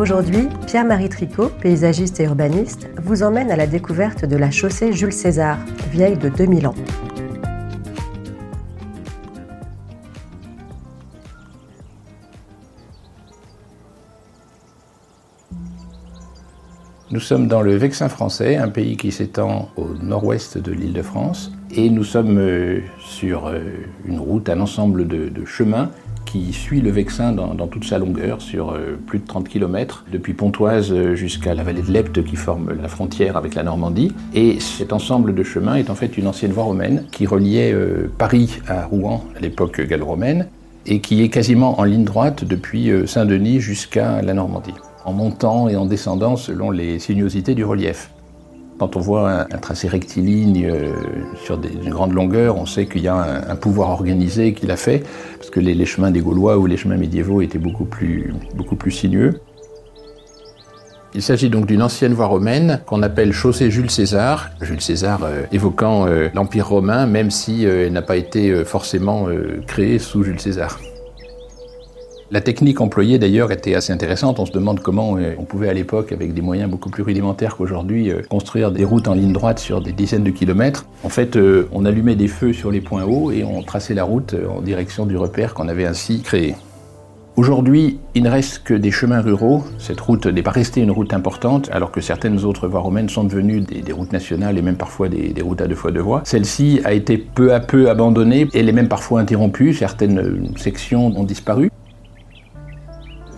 Aujourd'hui, Pierre-Marie Tricot, paysagiste et urbaniste, vous emmène à la découverte de la chaussée Jules César, vieille de 2000 ans. Nous sommes dans le Vexin français, un pays qui s'étend au nord-ouest de l'île de France, et nous sommes euh, sur euh, une route, un ensemble de, de chemins qui suit le Vexin dans, toute sa longueur, sur euh, plus de 30 km, depuis Pontoise euh, jusqu'à la vallée de l'Epte qui forme la frontière avec la Normandie. Et cet ensemble de chemins est en fait une ancienne voie romaine qui reliait euh, Paris à Rouen à l'époque gallo-romaine et qui est quasiment en ligne droite depuis Saint-Denis jusqu'à la Normandie, en montant et en descendant selon les sinuosités du relief. Quand on voit un, tracé rectiligne euh, sur une grande longueur, on sait qu'il y a un, pouvoir organisé qui l'a fait, parce que les, chemins des Gaulois ou les chemins médiévaux étaient beaucoup plus, beaucoup plus sinueux. Il s'agit donc d'une ancienne voie romaine qu'on appelle chaussée Jules César. Jules César euh, évoquant euh, l'Empire romain, même si elle n'a pas été forcément créée sous Jules César. La technique employée d'ailleurs était assez intéressante. On se demande comment euh, on pouvait à l'époque, avec des moyens beaucoup plus rudimentaires qu'aujourd'hui, euh, construire des routes en ligne droite sur des dizaines de kilomètres. En fait, euh, on allumait des feux sur les points hauts et on traçait la route en direction du repère qu'on avait ainsi créé. Aujourd'hui, il ne reste que des chemins ruraux. Cette route n'est pas restée une route importante, alors que certaines autres voies romaines sont devenues des, routes nationales et même parfois des, routes à deux fois deux voies. Celle-ci a été peu à peu abandonnée, elle est même parfois interrompue, certaines sections ont disparu.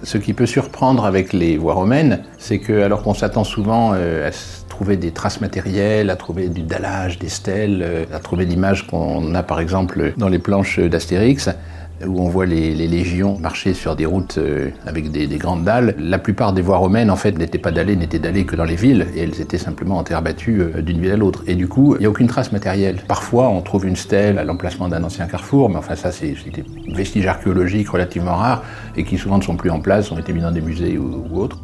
Ce qui peut surprendre avec les voies romaines, c'est que alors qu'on s'attend souvent euh, à trouver des traces matérielles, à trouver du dallage, des stèles, euh, à trouver l'images qu'on a par exemple dans les planches d'Astérix, où on voit les, légions marcher sur des routes euh, avec des, grandes dalles. La plupart des voies romaines, en fait, n'étaient pas dallées, n'étaient dallées que dans les villes, et elles étaient simplement en terre battue euh, d'une ville à l'autre. Et du coup, il n'y a aucune trace matérielle. Parfois, on trouve une stèle à l'emplacement d'un ancien carrefour, mais enfin, ça, c'est des vestiges archéologiques relativement rares, et qui souvent ne sont plus en place, ont été mis dans des musées ou, ou autres.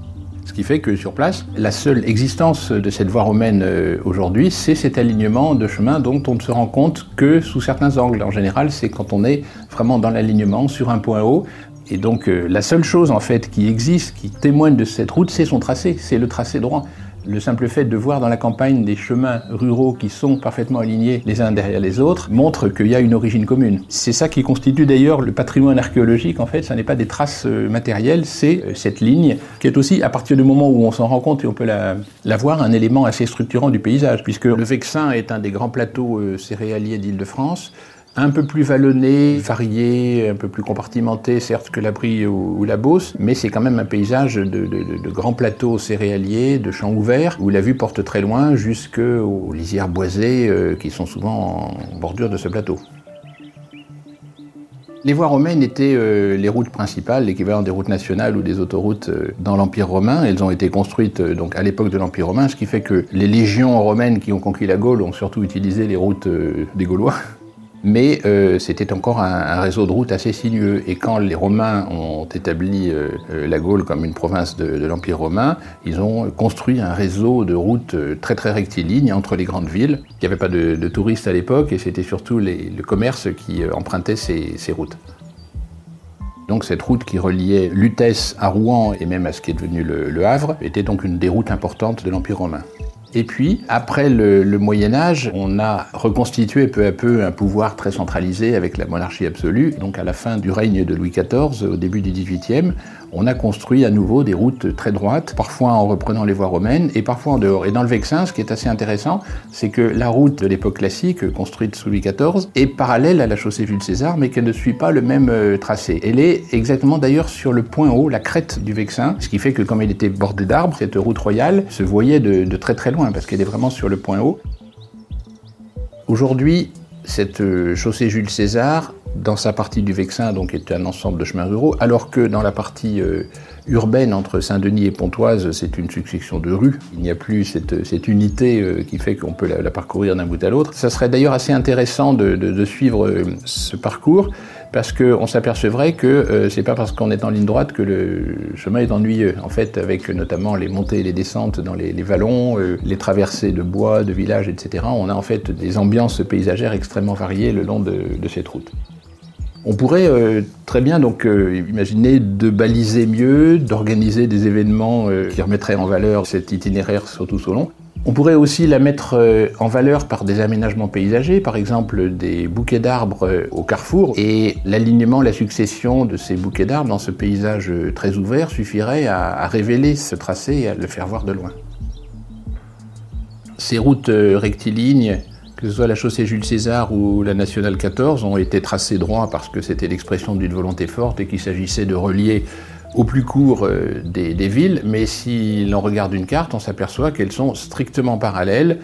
Ce qui fait que sur place, la seule existence de cette voie romaine euh, aujourd'hui, c'est cet alignement de chemin dont on ne se rend compte que sous certains angles. En général, c'est quand on est vraiment dans l'alignement sur un point haut. Et donc euh, la seule chose en fait qui existe, qui témoigne de cette route, c'est son tracé, c'est le tracé droit. Le simple fait de voir dans la campagne des chemins ruraux qui sont parfaitement alignés les uns derrière les autres montre qu'il y a une origine commune. C'est ça qui constitue d'ailleurs le patrimoine archéologique. En fait, ce n'est pas des traces euh, matérielles, c'est euh, cette ligne qui est aussi, à partir du moment où on s'en rend compte et on peut la, voir, un élément assez structurant du paysage, puisque le Vexin est un des grands plateaux euh, céréaliers d'Île-de-France un peu plus vallonné, varié, un peu plus compartimenté, certes que la Brie ou, la Beauce, mais c'est quand même un paysage de, grands plateaux céréaliers, de champs ouverts, où la vue porte très loin jusqu'aux lisières boisées euh, qui sont souvent en bordure de ce plateau. Les voies romaines étaient euh, les routes principales, l'équivalent des routes nationales ou des autoroutes euh, dans l'Empire romain. Elles ont été construites donc à l'époque de l'Empire romain, ce qui fait que les légions romaines qui ont conquis la Gaule ont surtout utilisé les routes des Gaulois mais euh, c'était encore un, réseau de routes assez sinueux. Et quand les Romains ont établi euh, euh, la Gaule comme une province de, l'Empire romain, ils ont construit un réseau de routes très très rectiligne entre les grandes villes. Il n'y avait pas de, touristes à l'époque et c'était surtout le commerce qui empruntait ces, routes. Donc cette route qui reliait Lutèce à Rouen et même à ce qui est devenu le Havre était donc une des routes importantes de l'Empire romain. Et puis, après le, Moyen Âge, on a reconstitué peu à peu un pouvoir très centralisé avec la monarchie absolue. Donc à la fin du règne de Louis XIV, au début du XVIIIe, on a construit à nouveau des routes très droites, parfois en reprenant les voies romaines et parfois en dehors. Et dans le Vexin, ce qui est assez intéressant, c'est que la route de l'époque classique, construite sous Louis XIV, est parallèle à la chaussée Jules César, mais qu'elle ne suit pas le même euh, tracé. Elle est exactement d'ailleurs sur le point haut, la crête du Vexin, ce qui fait que comme elle était bordée d'arbres, cette route royale se voyait de, très très loin, parce qu'elle est vraiment sur le point haut. Aujourd'hui, cette euh, chaussée Jules César, dans sa partie du Vexin, donc est un ensemble de chemins ruraux, alors que dans la partie euh, urbaine entre Saint-Denis et Pontoise, c'est une succession de rues. Il n'y a plus cette, unité euh, qui fait qu'on peut la, parcourir d'un bout à l'autre. Ça serait d'ailleurs assez intéressant de, suivre euh, ce parcours parce qu'on s'apercevrait que euh, c'est pas parce qu'on est en ligne droite que le chemin est ennuyeux. En fait, avec notamment les montées et les descentes dans les, vallons, euh, les traversées de bois, de villages, etc., on a en fait des ambiances paysagères extrêmement variées le long de, cette route. On pourrait euh, très bien donc euh, imaginer de baliser mieux, d'organiser des événements qui remettraient en valeur cet itinéraire surtout au long. On pourrait aussi la mettre en valeur par des aménagements paysagers, par exemple des bouquets d'arbres au carrefour, et l'alignement, la succession de ces bouquets d'arbres dans ce paysage très ouvert suffirait à, à révéler ce tracé et à le faire voir de loin. Ces routes rectilignes que ce soit la chaussée Jules César ou la nationale 14, ont été tracées droit parce que c'était l'expression d'une volonté forte et qu'il s'agissait de relier au plus court euh, des, villes. Mais si l'on regarde une carte, on s'aperçoit qu'elles sont strictement parallèles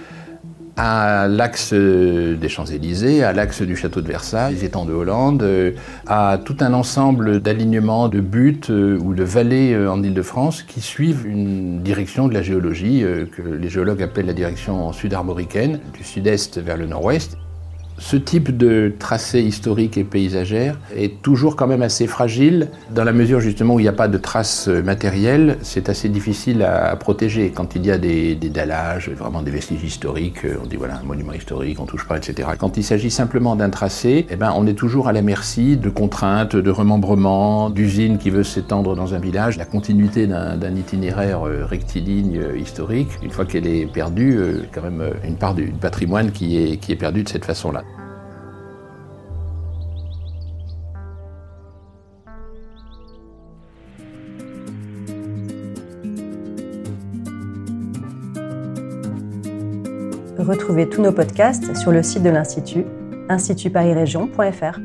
à l'axe des Champs-Élysées, à l'axe du château de Versailles, des étangs de Hollande, euh, à tout un ensemble d'alignements de buttes euh, ou de vallées euh, en Ile-de-France qui suivent une direction de la géologie que les géologues appellent la direction sud-armoricaine, du sud-est vers le nord-ouest. Ce type de tracé historique et paysagère est toujours quand même assez fragile, dans la mesure justement où il n'y a pas de traces matérielles, c'est assez difficile à, protéger. Quand il y a des, dallages, vraiment des vestiges historiques, on dit voilà, un monument historique, on touche pas, etc. Quand il s'agit simplement d'un tracé, eh ben, on est toujours à la merci de contraintes, de remembrements, d'usines qui veulent s'étendre dans un village. La continuité d'un itinéraire euh, rectiligne euh, historique, une fois qu'elle est perdue, euh, quand même une part du patrimoine qui est, qui est perdu de cette façon-là. Retrouvez tous nos podcasts sur le site de l'Institut, institutparisrégion.fr.